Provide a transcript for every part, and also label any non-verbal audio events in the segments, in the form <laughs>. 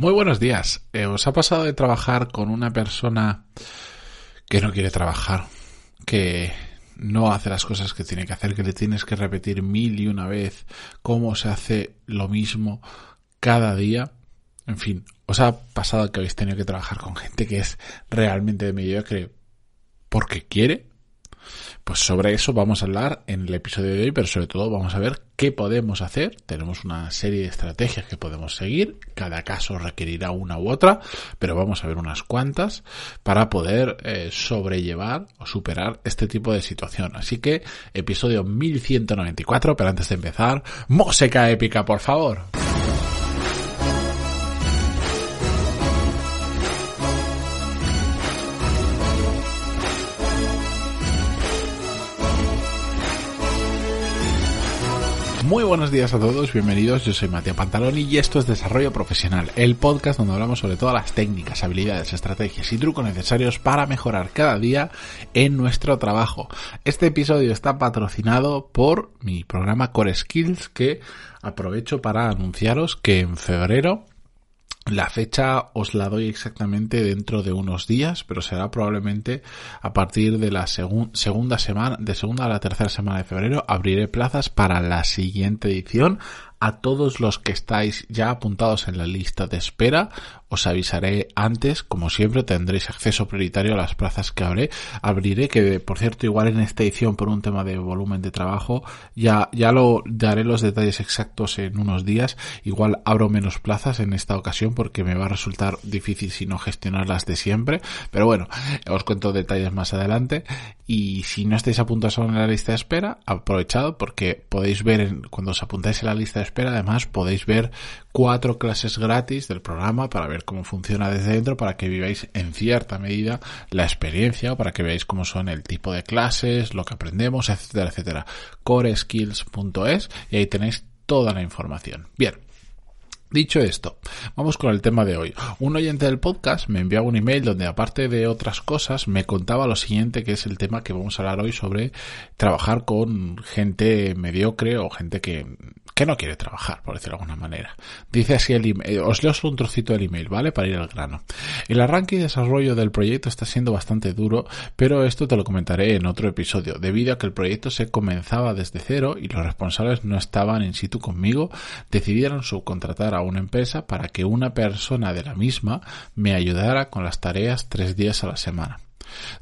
Muy buenos días. Eh, ¿Os ha pasado de trabajar con una persona que no quiere trabajar? Que no hace las cosas que tiene que hacer, que le tienes que repetir mil y una vez cómo se hace lo mismo cada día. En fin, ¿os ha pasado que habéis tenido que trabajar con gente que es realmente de mediocre porque quiere? Pues sobre eso vamos a hablar en el episodio de hoy, pero sobre todo vamos a ver qué podemos hacer. Tenemos una serie de estrategias que podemos seguir. Cada caso requerirá una u otra, pero vamos a ver unas cuantas para poder eh, sobrellevar o superar este tipo de situación. Así que episodio 1194, pero antes de empezar, música épica, por favor. Muy buenos días a todos, bienvenidos. Yo soy Matías Pantaloni y esto es Desarrollo Profesional, el podcast donde hablamos sobre todas las técnicas, habilidades, estrategias y trucos necesarios para mejorar cada día en nuestro trabajo. Este episodio está patrocinado por mi programa Core Skills que aprovecho para anunciaros que en febrero la fecha os la doy exactamente dentro de unos días, pero será probablemente a partir de la segunda semana, de segunda a la tercera semana de febrero, abriré plazas para la siguiente edición a todos los que estáis ya apuntados en la lista de espera. Os avisaré antes, como siempre tendréis acceso prioritario a las plazas que abré. Abriré, que por cierto igual en esta edición por un tema de volumen de trabajo, ya, ya lo daré los detalles exactos en unos días. Igual abro menos plazas en esta ocasión porque me va a resultar difícil si no gestionarlas de siempre. Pero bueno, os cuento detalles más adelante. Y si no estáis apuntados en la lista de espera, aprovechado porque podéis ver en, cuando os apuntáis en la lista de espera, además podéis ver cuatro clases gratis del programa para ver cómo funciona desde dentro, para que viváis en cierta medida la experiencia o para que veáis cómo son el tipo de clases, lo que aprendemos, etcétera, etcétera. coreskills.es y ahí tenéis toda la información. Bien. Dicho esto, vamos con el tema de hoy. Un oyente del podcast me enviaba un email donde aparte de otras cosas me contaba lo siguiente que es el tema que vamos a hablar hoy sobre trabajar con gente mediocre o gente que que no quiere trabajar, por decirlo de alguna manera. Dice así el email, os leo solo un trocito del email, ¿vale? Para ir al grano. El arranque y desarrollo del proyecto está siendo bastante duro, pero esto te lo comentaré en otro episodio, debido a que el proyecto se comenzaba desde cero y los responsables no estaban in situ conmigo, decidieron subcontratar a una empresa para que una persona de la misma me ayudara con las tareas tres días a la semana.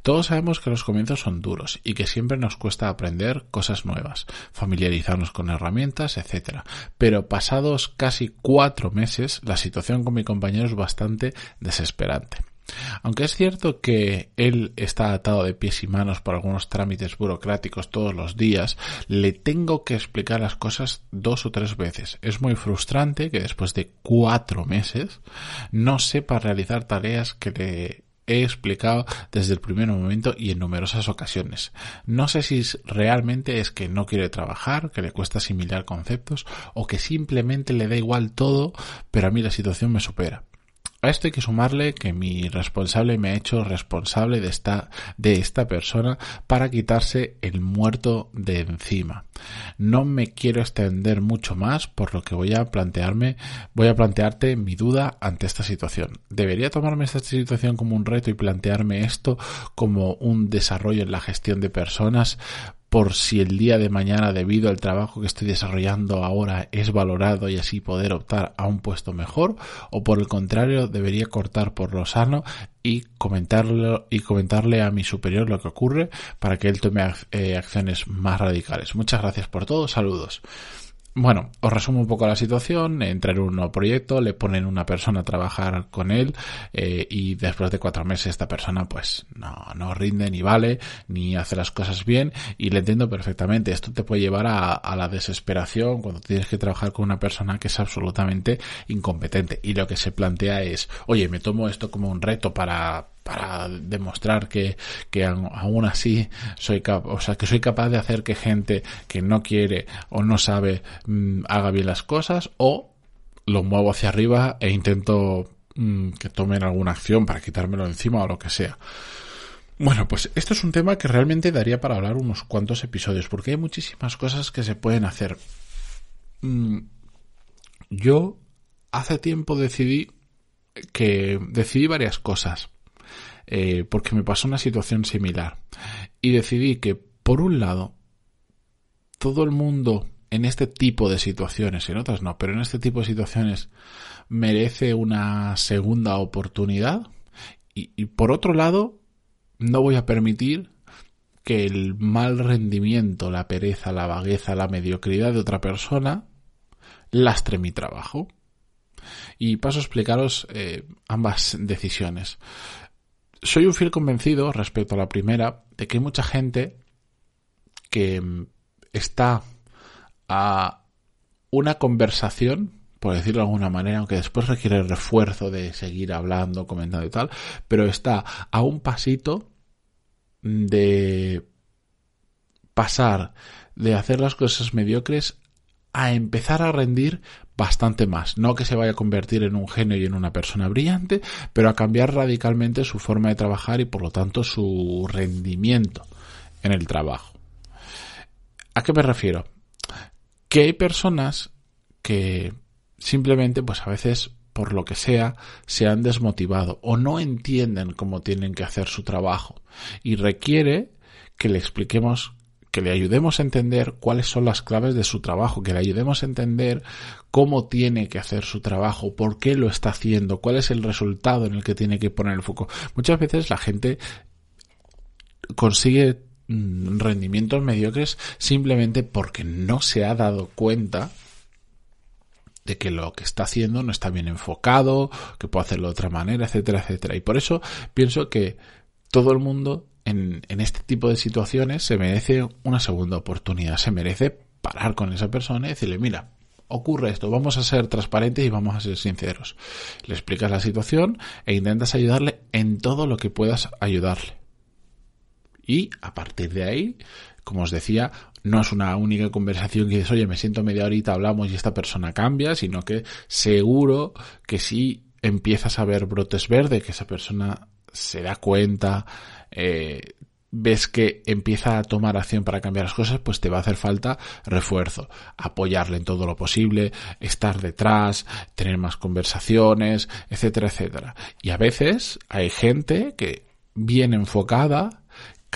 Todos sabemos que los comienzos son duros y que siempre nos cuesta aprender cosas nuevas, familiarizarnos con herramientas, etc. Pero pasados casi cuatro meses, la situación con mi compañero es bastante desesperante. Aunque es cierto que él está atado de pies y manos por algunos trámites burocráticos todos los días, le tengo que explicar las cosas dos o tres veces. Es muy frustrante que después de cuatro meses no sepa realizar tareas que le he explicado desde el primer momento y en numerosas ocasiones. No sé si realmente es que no quiere trabajar, que le cuesta asimilar conceptos o que simplemente le da igual todo, pero a mí la situación me supera. A esto hay que sumarle que mi responsable me ha hecho responsable de esta, de esta persona para quitarse el muerto de encima. No me quiero extender mucho más, por lo que voy a plantearme, voy a plantearte mi duda ante esta situación. ¿Debería tomarme esta situación como un reto y plantearme esto como un desarrollo en la gestión de personas por si el día de mañana debido al trabajo que estoy desarrollando ahora es valorado y así poder optar a un puesto mejor o por el contrario debería cortar por lo sano y comentarlo y comentarle a mi superior lo que ocurre para que él tome eh, acciones más radicales. Muchas gracias por todo, saludos. Bueno, os resumo un poco la situación. Entra en un nuevo proyecto, le ponen una persona a trabajar con él eh, y después de cuatro meses esta persona pues no, no rinde ni vale ni hace las cosas bien y le entiendo perfectamente. Esto te puede llevar a, a la desesperación cuando tienes que trabajar con una persona que es absolutamente incompetente y lo que se plantea es, oye, me tomo esto como un reto para para demostrar que, que aún así soy capaz, o sea, que soy capaz de hacer que gente que no quiere o no sabe mm, haga bien las cosas o lo muevo hacia arriba e intento mm, que tomen alguna acción para quitármelo encima o lo que sea. Bueno, pues esto es un tema que realmente daría para hablar unos cuantos episodios, porque hay muchísimas cosas que se pueden hacer. Mm, yo hace tiempo decidí que decidí varias cosas. Eh, porque me pasó una situación similar. Y decidí que, por un lado, todo el mundo en este tipo de situaciones, en otras no, pero en este tipo de situaciones merece una segunda oportunidad. Y, por otro lado, no voy a permitir que el mal rendimiento, la pereza, la vagueza, la mediocridad de otra persona lastre mi trabajo. Y paso a explicaros eh, ambas decisiones soy un fiel convencido respecto a la primera de que hay mucha gente que mm, está a una conversación, por decirlo de alguna manera, aunque después requiere refuerzo de seguir hablando, comentando y tal, pero está a un pasito de pasar de hacer las cosas mediocres a empezar a rendir bastante más. No que se vaya a convertir en un genio y en una persona brillante, pero a cambiar radicalmente su forma de trabajar y por lo tanto su rendimiento en el trabajo. ¿A qué me refiero? Que hay personas que simplemente, pues a veces por lo que sea, se han desmotivado o no entienden cómo tienen que hacer su trabajo y requiere que le expliquemos que le ayudemos a entender cuáles son las claves de su trabajo, que le ayudemos a entender cómo tiene que hacer su trabajo, por qué lo está haciendo, cuál es el resultado en el que tiene que poner el foco. Muchas veces la gente consigue mm, rendimientos mediocres simplemente porque no se ha dado cuenta de que lo que está haciendo no está bien enfocado, que puede hacerlo de otra manera, etcétera, etcétera. Y por eso pienso que todo el mundo en, este tipo de situaciones se merece una segunda oportunidad, se merece parar con esa persona y decirle, mira, ocurre esto, vamos a ser transparentes y vamos a ser sinceros. Le explicas la situación e intentas ayudarle en todo lo que puedas ayudarle. Y a partir de ahí, como os decía, no es una única conversación que dices, oye, me siento media horita, hablamos y esta persona cambia, sino que seguro que si empiezas a ver brotes verdes, que esa persona se da cuenta, eh, ves que empieza a tomar acción para cambiar las cosas, pues te va a hacer falta refuerzo, apoyarle en todo lo posible, estar detrás, tener más conversaciones, etcétera, etcétera. Y a veces hay gente que bien enfocada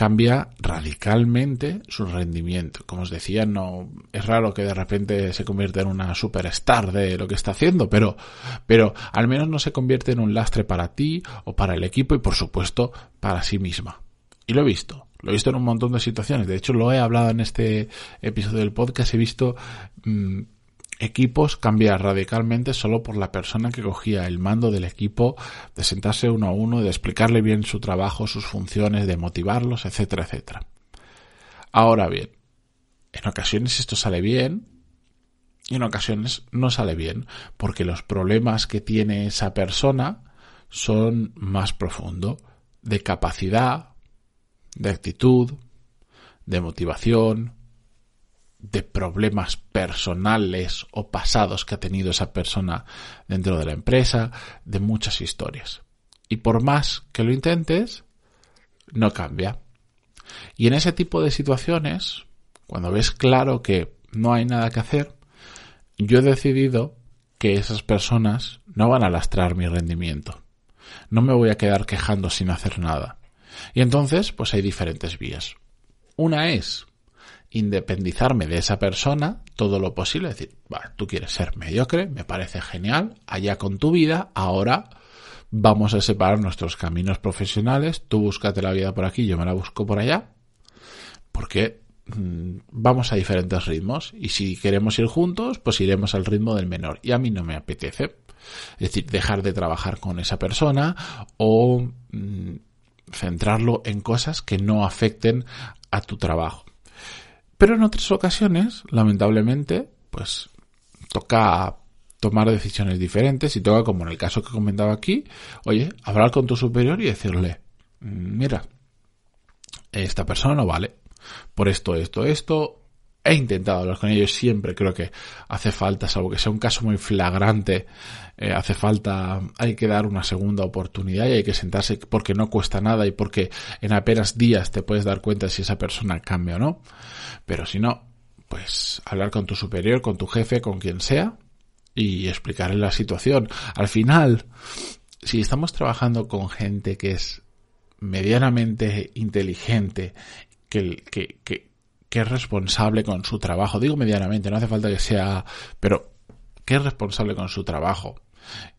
cambia radicalmente su rendimiento. Como os decía, no es raro que de repente se convierta en una superstar de lo que está haciendo, pero pero al menos no se convierte en un lastre para ti o para el equipo y por supuesto para sí misma. Y lo he visto. Lo he visto en un montón de situaciones. De hecho, lo he hablado en este episodio del podcast. He visto mm, equipos cambiar radicalmente solo por la persona que cogía el mando del equipo, de sentarse uno a uno, de explicarle bien su trabajo, sus funciones, de motivarlos, etcétera, etcétera. Ahora bien, en ocasiones esto sale bien y en ocasiones no sale bien, porque los problemas que tiene esa persona son más profundos, de capacidad, de actitud, de motivación, de problemas personales o pasados que ha tenido esa persona dentro de la empresa, de muchas historias. Y por más que lo intentes, no cambia. Y en ese tipo de situaciones, cuando ves claro que no hay nada que hacer, yo he decidido que esas personas no van a lastrar mi rendimiento. No me voy a quedar quejando sin hacer nada. Y entonces, pues hay diferentes vías. Una es independizarme de esa persona todo lo posible. Decir, tú quieres ser mediocre, me parece genial, allá con tu vida, ahora vamos a separar nuestros caminos profesionales, tú búscate la vida por aquí, yo me la busco por allá, porque mm, vamos a diferentes ritmos y si queremos ir juntos, pues iremos al ritmo del menor y a mí no me apetece. Es decir, dejar de trabajar con esa persona o mm, centrarlo en cosas que no afecten a tu trabajo. Pero en otras ocasiones, lamentablemente, pues toca tomar decisiones diferentes y toca, como en el caso que comentaba aquí, oye, hablar con tu superior y decirle, mm, mira, esta persona no vale, por esto, esto, esto, he intentado hablar con ellos siempre, creo que hace falta, salvo que sea un caso muy flagrante, eh, hace falta, hay que dar una segunda oportunidad y hay que sentarse porque no cuesta nada y porque en apenas días te puedes dar cuenta si esa persona cambia o no. Pero si no, pues hablar con tu superior, con tu jefe, con quien sea y explicarle la situación. Al final, si estamos trabajando con gente que es medianamente inteligente, que, que, que, que es responsable con su trabajo. Digo medianamente, no hace falta que sea, pero que es responsable con su trabajo.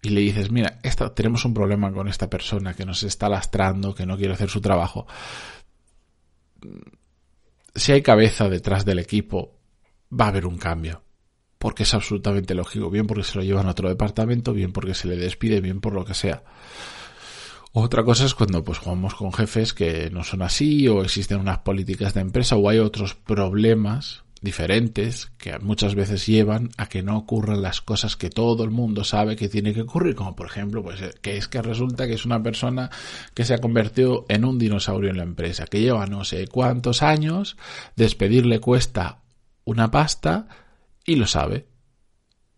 Y le dices, mira, esta, tenemos un problema con esta persona que nos está lastrando, que no quiere hacer su trabajo. Si hay cabeza detrás del equipo, va a haber un cambio. Porque es absolutamente lógico. Bien porque se lo llevan a otro departamento, bien porque se le despide, bien por lo que sea. Otra cosa es cuando pues jugamos con jefes que no son así o existen unas políticas de empresa o hay otros problemas diferentes que muchas veces llevan a que no ocurran las cosas que todo el mundo sabe que tiene que ocurrir, como por ejemplo, pues que es que resulta que es una persona que se ha convertido en un dinosaurio en la empresa, que lleva no sé cuántos años, despedirle cuesta una pasta y lo sabe.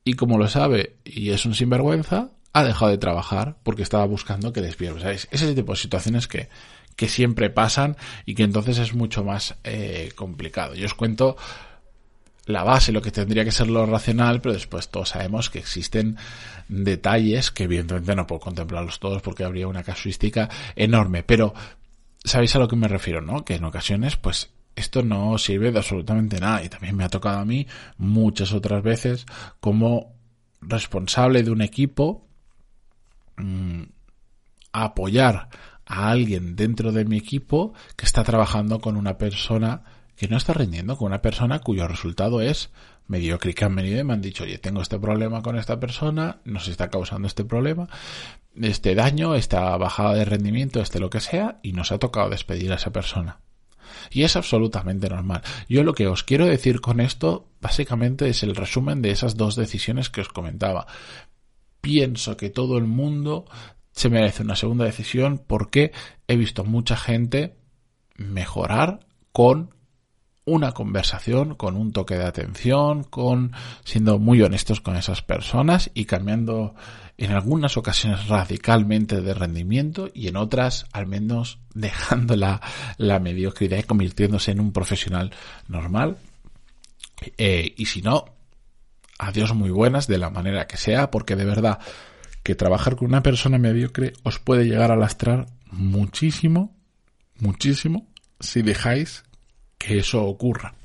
Y como lo sabe y es un sinvergüenza, ha dejado de trabajar porque estaba buscando que despierta. ¿sabes? Ese tipo de situaciones que, que siempre pasan y que entonces es mucho más eh, complicado. Yo os cuento la base, lo que tendría que ser lo racional, pero después todos sabemos que existen detalles que evidentemente no puedo contemplarlos todos porque habría una casuística enorme, pero sabéis a lo que me refiero, ¿no? Que en ocasiones, pues, esto no sirve de absolutamente nada y también me ha tocado a mí muchas otras veces como responsable de un equipo apoyar a alguien dentro de mi equipo que está trabajando con una persona que no está rindiendo, con una persona cuyo resultado es mediocre que han venido y me han dicho, oye, tengo este problema con esta persona, nos está causando este problema, este daño, esta bajada de rendimiento, este lo que sea, y nos ha tocado despedir a esa persona. Y es absolutamente normal. Yo lo que os quiero decir con esto, básicamente, es el resumen de esas dos decisiones que os comentaba pienso que todo el mundo se merece una segunda decisión porque he visto mucha gente mejorar con una conversación, con un toque de atención, con siendo muy honestos con esas personas y cambiando en algunas ocasiones radicalmente de rendimiento y en otras al menos <laughs> dejando la, mediocridad y convirtiéndose en un profesional normal. Eh, y si no, adiós muy buenas de la manera que sea, porque de verdad que trabajar con una persona mediocre os puede llegar a lastrar muchísimo, muchísimo, si dejáis que eso ocurra.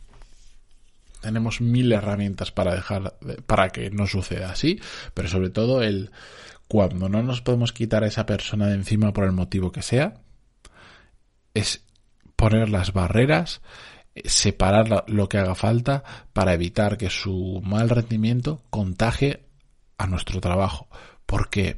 Tenemos mil herramientas para dejar, para que no suceda así, pero sobre todo el cuando no nos podemos quitar a esa persona de encima por el motivo que sea, es poner las barreras, separar lo que haga falta para evitar que su mal rendimiento contagie a nuestro trabajo, porque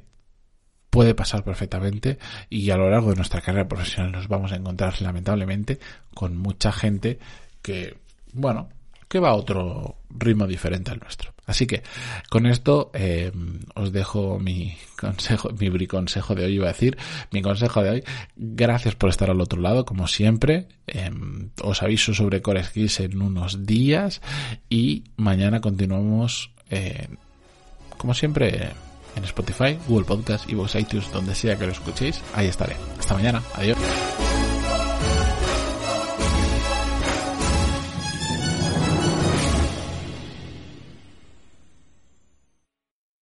puede pasar perfectamente y a lo largo de nuestra carrera profesional nos vamos a encontrar lamentablemente con mucha gente que, bueno, que va a otro ritmo diferente al nuestro. Así que con esto eh, os dejo mi <laughs> consejo, mi consejo de hoy, iba a decir, mi consejo de hoy. Gracias por estar al otro lado, como siempre. Em, os aviso sobre Core Skills en unos días y mañana continuamos, eh, como siempre, en Spotify, Google Podcast, y vos iTunes, donde sea que lo escuchéis. Ahí estaré. Hasta mañana. Adiós.